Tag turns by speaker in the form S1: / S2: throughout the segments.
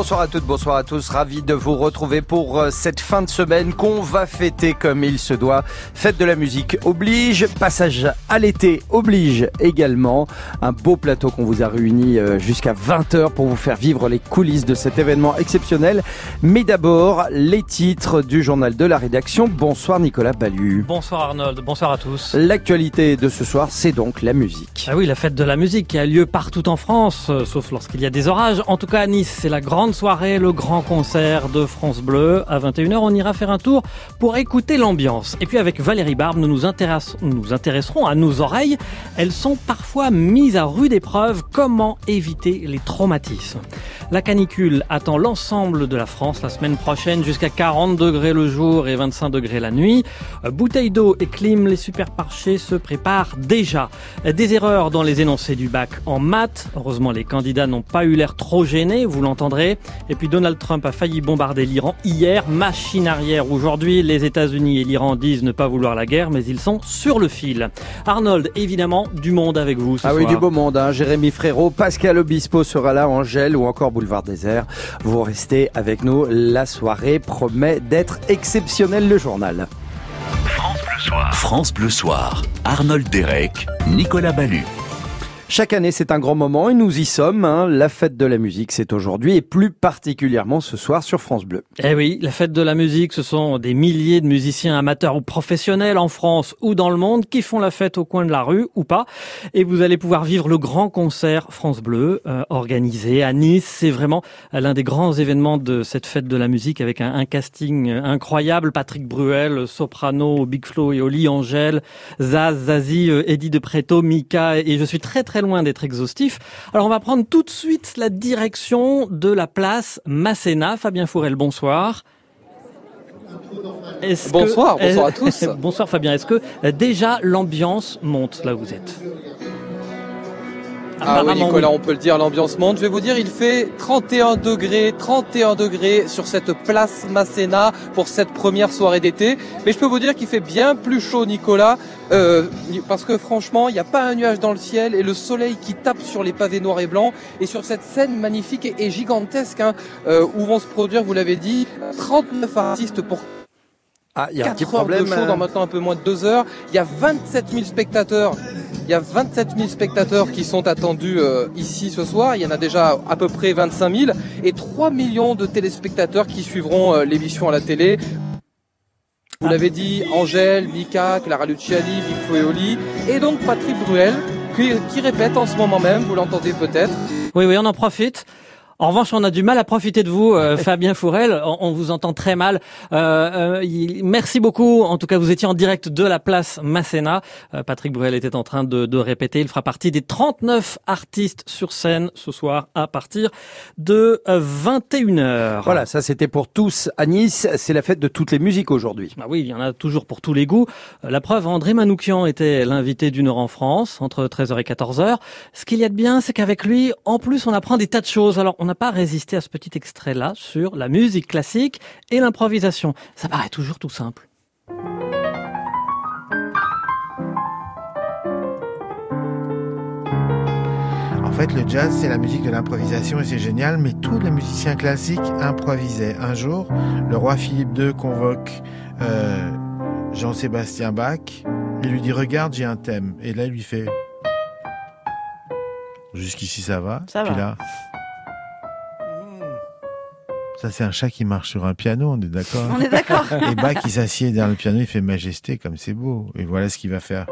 S1: bonsoir à toutes, bonsoir à tous. Ravi de vous retrouver pour euh, cette fin de semaine qu'on va fêter comme il se doit. Fête de la musique oblige, passage à l'été oblige également. Un beau plateau qu'on vous a réuni euh, jusqu'à 20h pour vous faire vivre les coulisses de cet événement exceptionnel. Mais d'abord, les titres du journal de la rédaction. Bonsoir Nicolas Ballu.
S2: Bonsoir Arnold, bonsoir à tous.
S1: L'actualité de ce soir, c'est donc la musique.
S2: Ah oui, la fête de la musique qui a lieu partout en France, euh, sauf lorsqu'il y a des orages. En tout cas à Nice, c'est la grande soirée, le grand concert de France Bleu. À 21h, on ira faire un tour pour écouter l'ambiance. Et puis avec Valérie Barbe, nous nous, nous intéresserons à nos oreilles. Elles sont parfois mises à rude épreuve. Comment éviter les traumatismes? La canicule attend l'ensemble de la France la semaine prochaine jusqu'à 40 degrés le jour et 25 degrés la nuit. Bouteilles d'eau et clim, les supermarchés se préparent déjà. Des erreurs dans les énoncés du bac en maths. Heureusement, les candidats n'ont pas eu l'air trop gênés, vous l'entendrez. Et puis Donald Trump a failli bombarder l'Iran hier. Machine arrière aujourd'hui. Les États-Unis et l'Iran disent ne pas vouloir la guerre, mais ils sont sur le fil. Arnold, évidemment, du monde avec vous ce
S1: Ah oui, du beau monde. Hein. Jérémy Frérot, Pascal Obispo sera là, Angèle ou encore Boulevard Désert. Vous restez avec nous. La soirée promet d'être exceptionnelle, le journal.
S3: France Bleu Soir. France Bleu Soir. Arnold Derek, Nicolas Ballu.
S1: Chaque année, c'est un grand moment et nous y sommes. hein. La fête de la musique, c'est aujourd'hui et plus particulièrement ce soir sur France Bleu.
S2: Eh oui, la fête de la musique, ce sont des milliers de musiciens amateurs ou professionnels en France ou dans le monde qui font la fête au coin de la rue ou pas. Et vous allez pouvoir vivre le grand concert France Bleu euh, organisé à Nice. C'est vraiment l'un des grands événements de cette fête de la musique avec un, casting incroyable. Patrick Bruel, soprano, Big Flo et Oli, Angèle, Zaz, Zazie, euh, Eddie de Preto, Mika. Et je suis très très loin d'être exhaustif. Alors on va prendre tout de suite la direction de la place Masséna. Fabien Fourel, bonsoir.
S4: Bonsoir,
S2: que-
S4: bonsoir à tous.
S2: bonsoir Fabien. Est-ce que euh, déjà l'ambiance monte là où vous êtes?
S4: Ah oui Nicolas, on peut le dire, l'ambiance monte. Je vais vous dire, il fait 31 degrés, 31 degrés sur cette place Masséna pour cette première soirée d'été. Mais je peux vous dire qu'il fait bien plus chaud Nicolas, euh, parce que franchement, il n'y a pas un nuage dans le ciel et le soleil qui tape sur les pavés noirs et blancs et sur cette scène magnifique et, et gigantesque hein, euh, où vont se produire, vous l'avez dit, 39 artistes pour
S1: Ah, il y a un petit
S4: 4 heures
S1: problème.
S4: de show dans
S1: euh,
S4: maintenant un peu moins de 2 heures. Il y a 27 000 spectateurs. Il y a 27 000 spectateurs qui sont attendus euh, ici ce soir. Il y en a déjà à peu près 25 000 et 3 millions de téléspectateurs qui suivront euh, l'émission à la télé. Vous l'avez dit, Angèle, Mika, Clara Luciani, Vic Foeoli et donc Patrick Bruel qui, qui répète en ce moment même, vous l'entendez peut-être.
S2: Oui, oui, on en profite. En revanche, on a du mal à profiter de vous, euh, Fabien Fourel. On, on vous entend très mal. Euh, euh, merci beaucoup. En tout cas, vous étiez en direct de la place Masséna. Euh, Patrick Bruel était en train de, de répéter. Il fera partie des 39 artistes sur scène ce soir à partir de euh, 21h.
S1: Voilà, ça c'était pour tous à Nice. C'est la fête de toutes les musiques aujourd'hui.
S2: Ah oui, il y en a toujours pour tous les goûts. La preuve, André Manoukian était l'invité d'une heure en France, entre 13h et 14h. Ce qu'il y a de bien, c'est qu'avec lui, en plus, on apprend des tas de choses. Alors, on n'a pas résisté à ce petit extrait-là sur la musique classique et l'improvisation. Ça paraît toujours tout simple.
S5: En fait, le jazz, c'est la musique de l'improvisation et c'est génial, mais tous les musiciens classiques improvisaient. Un jour, le roi Philippe II convoque euh, Jean-Sébastien Bach et lui dit Regarde, j'ai un thème. Et là, il lui fait Jusqu'ici, ça va.
S2: Ça
S5: Puis
S2: va.
S5: là. Ça, c'est un chat qui marche sur un piano, on est d'accord
S6: On est d'accord.
S5: Et Bach, il s'assied derrière le piano, il fait Majesté, comme c'est beau. Et voilà ce qu'il va faire.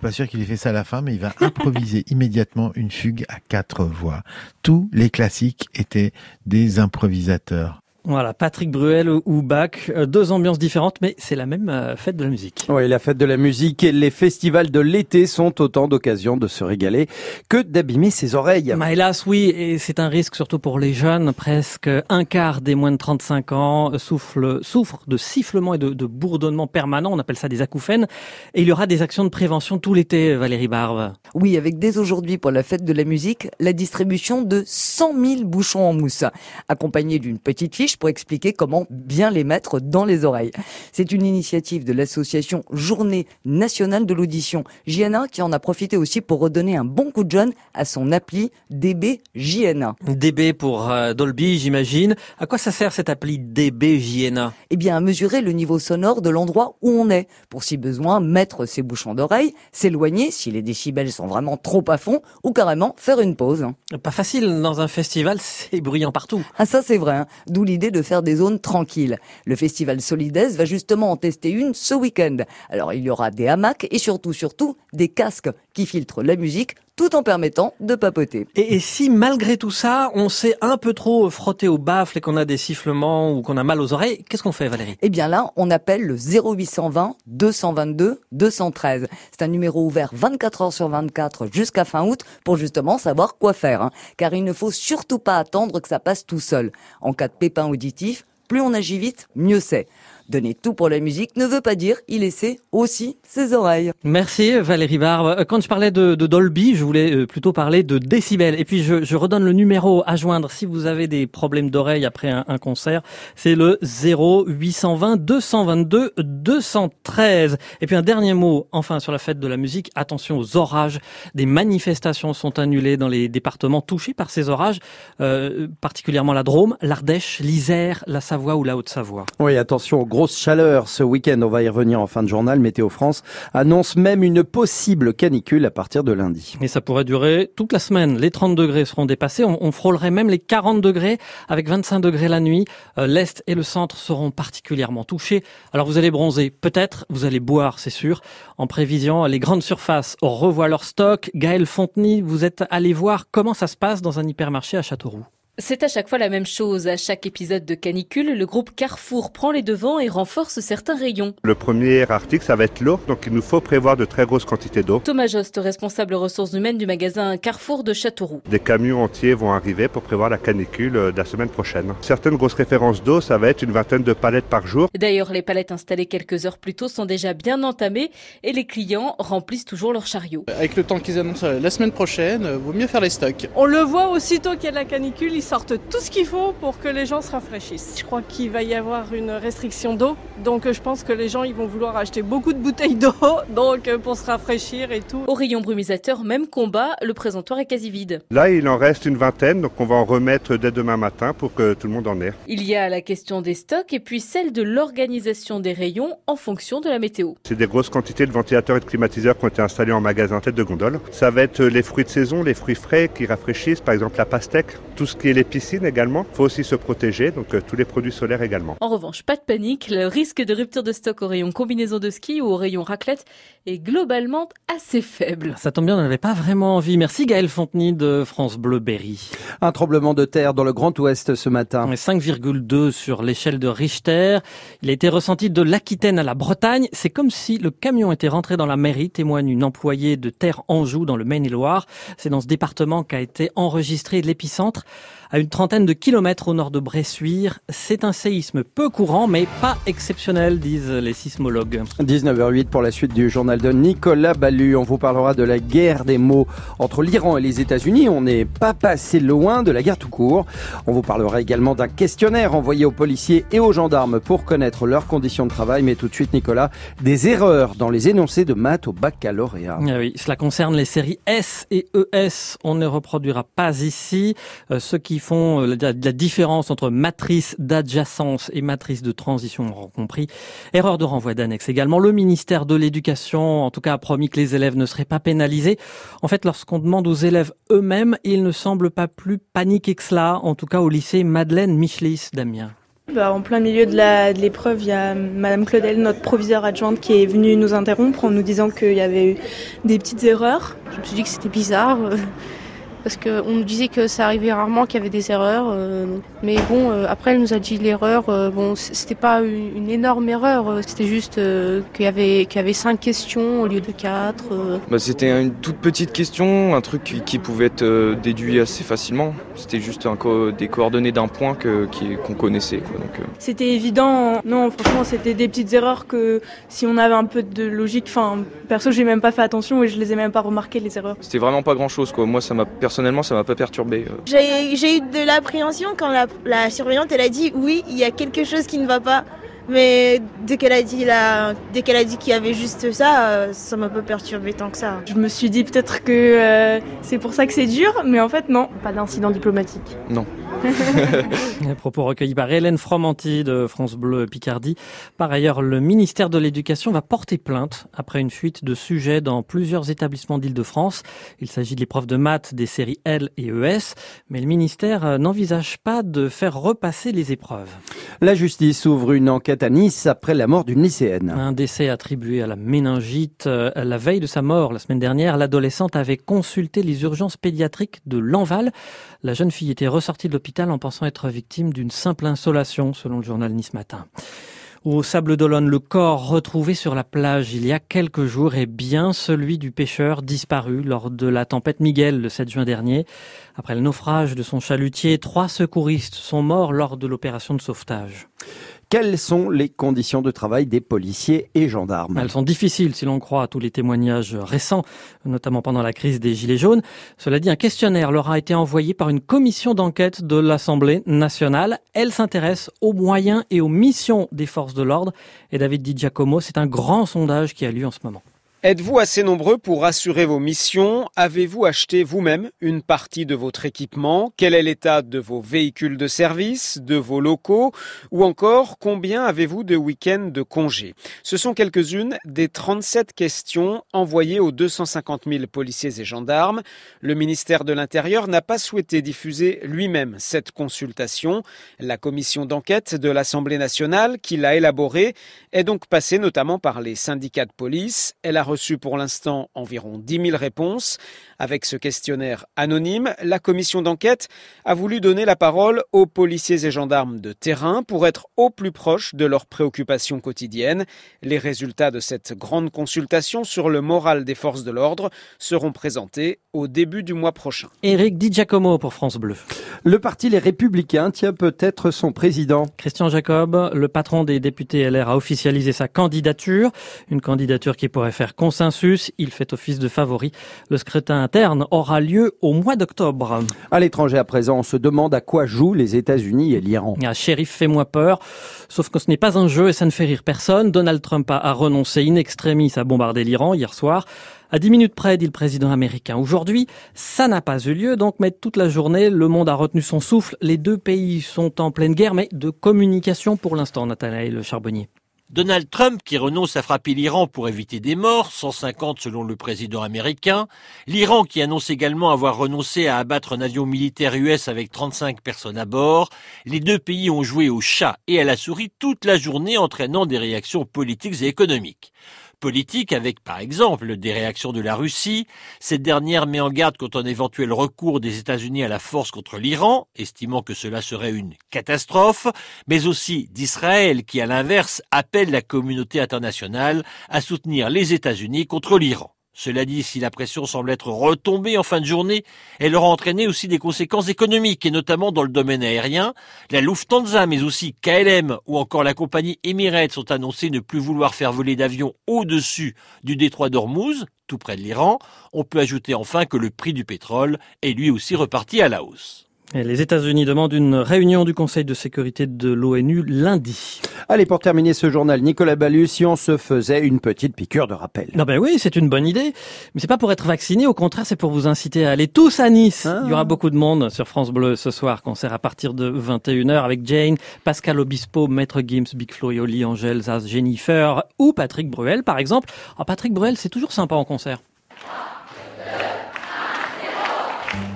S5: Suis pas sûr qu'il ait fait ça à la fin, mais il va improviser immédiatement une fugue à quatre voix. Tous les classiques étaient des improvisateurs.
S2: Voilà, Patrick Bruel ou Bach, euh, deux ambiances différentes, mais c'est la même euh, fête de la musique.
S1: Oui, la fête de la musique et les festivals de l'été sont autant d'occasions de se régaler que d'abîmer ses oreilles.
S2: Bah, hélas, oui, et c'est un risque surtout pour les jeunes. Presque un quart des moins de 35 ans souffle, souffrent de sifflements et de, de bourdonnements permanents. On appelle ça des acouphènes. Et il y aura des actions de prévention tout l'été, Valérie Barbe.
S6: Oui, avec dès aujourd'hui pour la fête de la musique, la distribution de 100 000 bouchons en mousse, accompagnée d'une petite fiche pour expliquer comment bien les mettre dans les oreilles. C'est une initiative de l'association Journée nationale de l'audition JNA qui en a profité aussi pour redonner un bon coup de jeune à son appli DB JNA.
S2: DB pour euh, Dolby, j'imagine. À quoi ça sert cette appli DB JNA
S6: Eh bien, à mesurer le niveau sonore de l'endroit où on est, pour si besoin mettre ses bouchons d'oreille, s'éloigner si les décibels sont vraiment trop à fond, ou carrément faire une pause.
S2: Pas facile dans un festival, c'est bruyant partout.
S6: Ah ça c'est vrai, hein. d'où l'idée de faire des zones tranquilles. Le festival Solides va justement en tester une ce week-end. Alors il y aura des hamacs et surtout, surtout, des casques qui filtrent la musique tout en permettant de papoter.
S2: Et, et, si malgré tout ça, on s'est un peu trop frotté au baffle et qu'on a des sifflements ou qu'on a mal aux oreilles, qu'est-ce qu'on fait Valérie?
S6: Eh bien là, on appelle le 0820 222 213. C'est un numéro ouvert 24 heures sur 24 jusqu'à fin août pour justement savoir quoi faire. Hein. Car il ne faut surtout pas attendre que ça passe tout seul. En cas de pépin auditif, plus on agit vite, mieux c'est. Donner tout pour la musique ne veut pas dire y laisser aussi ses oreilles.
S2: Merci Valérie Barbe. Quand je parlais de, de Dolby, je voulais euh, plutôt parler de décibels. Et puis je, je, redonne le numéro à joindre si vous avez des problèmes d'oreille après un, un concert. C'est le 0820 222 213. Et puis un dernier mot, enfin sur la fête de la musique. Attention aux orages. Des manifestations sont annulées dans les départements touchés par ces orages, euh, particulièrement la Drôme, l'Ardèche, l'Isère, la Savoie ou la Haute-Savoie.
S1: Oui, attention aux gros grosse chaleur ce week-end. On va y revenir en fin de journal. Météo France annonce même une possible canicule à partir de lundi.
S2: Et ça pourrait durer toute la semaine. Les 30 degrés seront dépassés. On, frôlerait même les 40 degrés avec 25 degrés la nuit. Euh, L'Est et le centre seront particulièrement touchés. Alors vous allez bronzer, peut-être. Vous allez boire, c'est sûr. En prévision, les grandes surfaces revoient leur stock. Gaël Fontenay, vous êtes allé voir comment ça se passe dans un hypermarché à Châteauroux.
S7: C'est à chaque fois la même chose. À chaque épisode de canicule, le groupe Carrefour prend les devants et renforce certains rayons.
S8: Le premier article, ça va être l'eau, donc il nous faut prévoir de très grosses quantités d'eau.
S7: Thomas Jost, responsable ressources humaines du magasin Carrefour de Châteauroux.
S8: Des camions entiers vont arriver pour prévoir la canicule de la semaine prochaine. Certaines grosses références d'eau, ça va être une vingtaine de palettes par jour.
S7: D'ailleurs, les palettes installées quelques heures plus tôt sont déjà bien entamées et les clients remplissent toujours leurs chariots.
S9: Avec le temps qu'ils annoncent la semaine prochaine, vaut mieux faire les stocks.
S10: On le voit aussitôt qu'il y a de la canicule, ils sortent tout ce qu'il faut pour que les gens se rafraîchissent. Je crois qu'il va y avoir une restriction d'eau, donc je pense que les gens ils vont vouloir acheter beaucoup de bouteilles d'eau, donc pour se rafraîchir et tout.
S7: Au rayon brumisateur, même combat, le présentoir est quasi vide.
S8: Là, il en reste une vingtaine, donc on va en remettre dès demain matin pour que tout le monde en ait.
S7: Il y a la question des stocks et puis celle de l'organisation des rayons en fonction de la météo.
S8: C'est des grosses quantités de ventilateurs et de climatiseurs qui ont été installés en magasin tête de gondole. Ça va être les fruits de saison, les fruits frais qui rafraîchissent, par exemple la pastèque, tout ce qui est les piscines également. Il faut aussi se protéger, donc euh, tous les produits solaires également.
S7: En revanche, pas de panique, le risque de rupture de stock au rayon combinaison de ski ou au rayon raclette est globalement assez faible.
S2: Ça tombe bien, on n'avait pas vraiment envie. Merci Gaël Fontenay de France Bleu Berry.
S1: Un tremblement de terre dans le Grand Ouest ce matin.
S2: 5,2 sur l'échelle de Richter. Il a été ressenti de l'Aquitaine à la Bretagne. C'est comme si le camion était rentré dans la mairie, témoigne une employée de Terre Anjou dans le Maine-et-Loire. C'est dans ce département qu'a été enregistré l'épicentre à une trentaine de kilomètres au nord de Bressuire. C'est un séisme peu courant, mais pas exceptionnel, disent les sismologues.
S1: 19h08 pour la suite du journal de Nicolas Ballu. On vous parlera de la guerre des mots entre l'Iran et les États-Unis. On n'est pas passé loin de la guerre tout court. On vous parlera également d'un questionnaire envoyé aux policiers et aux gendarmes pour connaître leurs conditions de travail. Mais tout de suite, Nicolas, des erreurs dans les énoncés de maths au baccalauréat.
S2: Ah oui, cela concerne les séries S et ES. On ne reproduira pas ici euh, ce qui font la, la, différence entre matrice d'adjacence et matrice de transition auront compris. Erreur de renvoi d'annexe également. Le ministère de l'Éducation, en tout cas, a promis que les élèves ne seraient pas pénalisés. En fait, lorsqu'on demande aux élèves eux-mêmes, ils ne semblent pas plus paniqués que cela, en tout cas au lycée Madeleine Michelis, Damien.
S11: Bah, en plein milieu de l'épreuve, il y a Madame Claudel, notre proviseure adjointe, qui est venue nous interrompre en nous disant qu'il y avait eu des petites erreurs. Je me suis dit que c'était bizarre.
S12: Parce qu'on nous disait que ça arrivait rarement qu'il y avait des erreurs. Euh, mais bon, euh, après, elle nous a dit l'erreur. Euh, bon, c'était pas une, une, énorme erreur. C'était juste qu'il y avait qu'il y avait cinq questions au lieu de quatre.
S13: Bah, c'était une toute petite question, un truc qui, qui pouvait être déduit assez facilement. C'était juste un co des coordonnées d'un point que qu'on connaissait. Quoi, donc.
S11: C'était évident. Non, franchement, c'était des petites erreurs que si on avait un peu de logique, enfin, perso, j'ai même pas fait attention et je les ai même pas remarquées les erreurs.
S13: C'était vraiment pas grand chose. Quoi. Moi, ça m'a personnellement, ça m'a pas perturbé. Euh.
S14: J'ai eu de l'appréhension quand la, surveillante elle a dit oui, il y a quelque chose qui ne va pas. Mais dès qu'elle a dit dès qu'elle a dit qu'il y avait juste ça, euh, ça m'a pas perturbé tant que ça.
S11: Je me suis dit peut-être que euh, c'est pour ça que c'est dur, mais en fait non, pas d'incident diplomatique?
S13: Non.
S2: propos recueillis par Hélène Fromanti de France Bleu Picardie. Par ailleurs, le ministère de l'Éducation va porter plainte après une fuite de sujets dans plusieurs établissements d'Île-de-France. Il s'agit de l'épreuve de maths des séries L et ES, mais le ministère n'envisage pas de faire repasser les épreuves.
S1: La justice ouvre une enquête à Nice après la mort d'une lycéenne.
S2: Un décès attribué à la méningite. La veille de sa mort, la semaine dernière, l'adolescente avait consulté les urgences pédiatriques de Lanval. La jeune fille était ressortie de l'hôpital en pensant être victime d'une simple insolation, selon le journal Nice Matin. Au Sable d'Olonne, le corps retrouvé sur la plage il y a quelques jours est bien celui du pêcheur disparu lors de la tempête Miguel le 7 juin dernier. Après le naufrage de son chalutier, trois secouristes sont morts lors de l'opération de sauvetage.
S1: Quelles sont les conditions de travail des policiers et gendarmes?
S2: Elles sont difficiles si l'on croit à tous les témoignages récents, notamment pendant la crise des Gilets jaunes. Cela dit, un questionnaire leur a été envoyé par une commission d'enquête de l'Assemblée nationale. Elle s'intéresse aux moyens et aux missions des forces de l'ordre. Et David Di Giacomo, c'est un grand sondage qui a lieu en ce moment.
S15: Êtes-vous assez nombreux pour assurer vos missions? Avez-vous acheté vous-même une partie de votre équipement? Quel est l'état de vos véhicules de service, de vos locaux? Ou encore, combien avez-vous de week-ends de congés? Ce sont quelques-unes des 37 questions envoyées aux 250 000 policiers et gendarmes. Le ministère de l'Intérieur n'a pas souhaité diffuser lui-même cette consultation. La commission d'enquête de l'Assemblée nationale, qui l'a élaborée, est donc passée notamment par les syndicats de police. Elle a reçu pour l'instant environ 10 000 réponses. Avec ce questionnaire anonyme, la commission d'enquête a voulu donner la parole aux policiers et gendarmes de terrain pour être au plus proche de leurs préoccupations quotidiennes. Les résultats de cette grande consultation sur le moral des forces de l'ordre seront présentés au début du mois prochain.
S2: Éric Di Giacomo pour France Bleu.
S1: Le parti Les Républicains tient peut-être son président.
S2: Christian Jacob, le patron des députés LR, a officialisé sa candidature. Une candidature qui pourrait faire consensus. Il fait office de favori. Le scrutin interne aura lieu au mois d'octobre.
S1: À l'étranger à présent, on se demande à quoi jouent les États-Unis et l'Iran.
S2: Ah, shérif, fais-moi peur. Sauf que ce n'est pas un jeu et ça ne fait rire personne. Donald Trump a renoncé in extremis à bombarder l'Iran hier soir. À dix minutes près, dit le président américain. Aujourd'hui, ça n'a pas eu lieu, donc, mais toute la journée, le monde a retenu son souffle. Les deux pays sont en pleine guerre, mais de communication pour l'instant, Nathanaël Charbonnier.
S16: Donald Trump qui renonce à frapper l'Iran pour éviter des morts, 150 selon le président américain, l'Iran qui annonce également avoir renoncé à abattre un avion militaire US avec 35 personnes à bord, les deux pays ont joué au chat et à la souris toute la journée entraînant des réactions politiques et économiques politique avec, par exemple, des réactions de la Russie. Cette dernière met en garde contre un éventuel recours des États-Unis à la force contre l'Iran, estimant que cela serait une catastrophe, mais aussi d'Israël qui, à l'inverse, appelle la communauté internationale à soutenir les États-Unis contre l'Iran. Cela dit, si la pression semble être retombée en fin de journée, elle aura entraîné aussi des conséquences économiques, et notamment dans le domaine aérien. La Lufthansa, mais aussi KLM ou encore la compagnie Emirates ont annoncé ne plus vouloir faire voler d'avions au-dessus du détroit d'Ormuz, tout près de l'Iran. On peut ajouter enfin que le prix du pétrole est lui aussi reparti à la hausse
S2: les États-Unis demandent une réunion du Conseil de sécurité de l'ONU lundi.
S1: Allez, pour terminer ce journal, Nicolas Ballu, si on se faisait une petite piqûre de rappel.
S2: Non ben oui, c'est une bonne idée, mais c'est pas pour être vacciné, au contraire, c'est pour vous inciter à aller tous à Nice. Ah. Il y aura beaucoup de monde sur France Bleu ce soir, concert à partir de 21h avec Jane, Pascal Obispo, Maître Gims, Big Flo et Oli, Angèle, Zaz, Jennifer ou Patrick Bruel par exemple. Alors, Patrick Bruel, c'est toujours sympa en concert.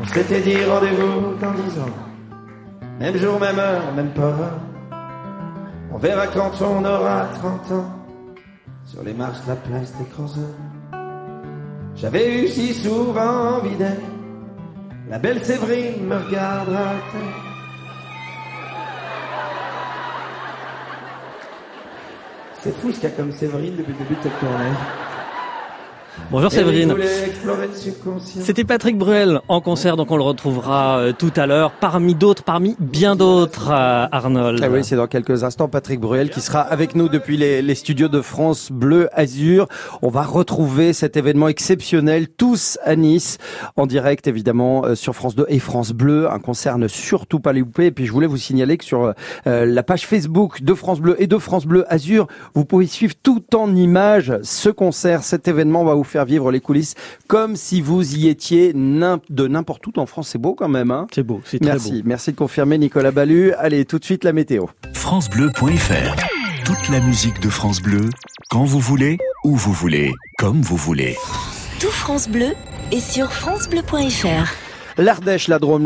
S17: On s'était dit rendez-vous dans dix ans. Même jour, même heure, même pas. On verra quand on aura 30 ans. Sur les marches de la place des Creuseurs. J'avais eu si souvent envie d'elle. La belle Séverine me regardera. C'est fou ce qu'il y a comme Séverine depuis le début de cette tournée.
S2: Bonjour Séverine. C'était Patrick Bruel en concert, donc on le retrouvera euh, tout à l'heure, parmi d'autres, parmi bien d'autres, euh, Arnold.
S1: Ah oui, c'est dans quelques instants Patrick Bruel qui sera avec nous depuis les, les studios de France Bleu Azur. On va retrouver cet événement exceptionnel tous à Nice en direct évidemment euh, sur France 2 et France Bleu. Un concert ne surtout pas les louper. Et puis je voulais vous signaler que sur euh, la page Facebook de France Bleu et de France Bleu Azur, vous pouvez suivre tout en images ce concert, cet événement va vous faire vivre les coulisses comme si vous y étiez de n'importe où en France. C'est beau quand même, hein
S2: C'est beau, c'est très
S1: Merci,
S2: beau.
S1: merci de confirmer Nicolas Ballu. Allez, tout de suite la météo.
S3: FranceBleu.fr Toute la musique de France Bleu, quand vous voulez, où vous voulez, comme vous voulez.
S18: Tout France Bleu est sur francebleu.fr.
S1: L'Ardèche, la Drôme.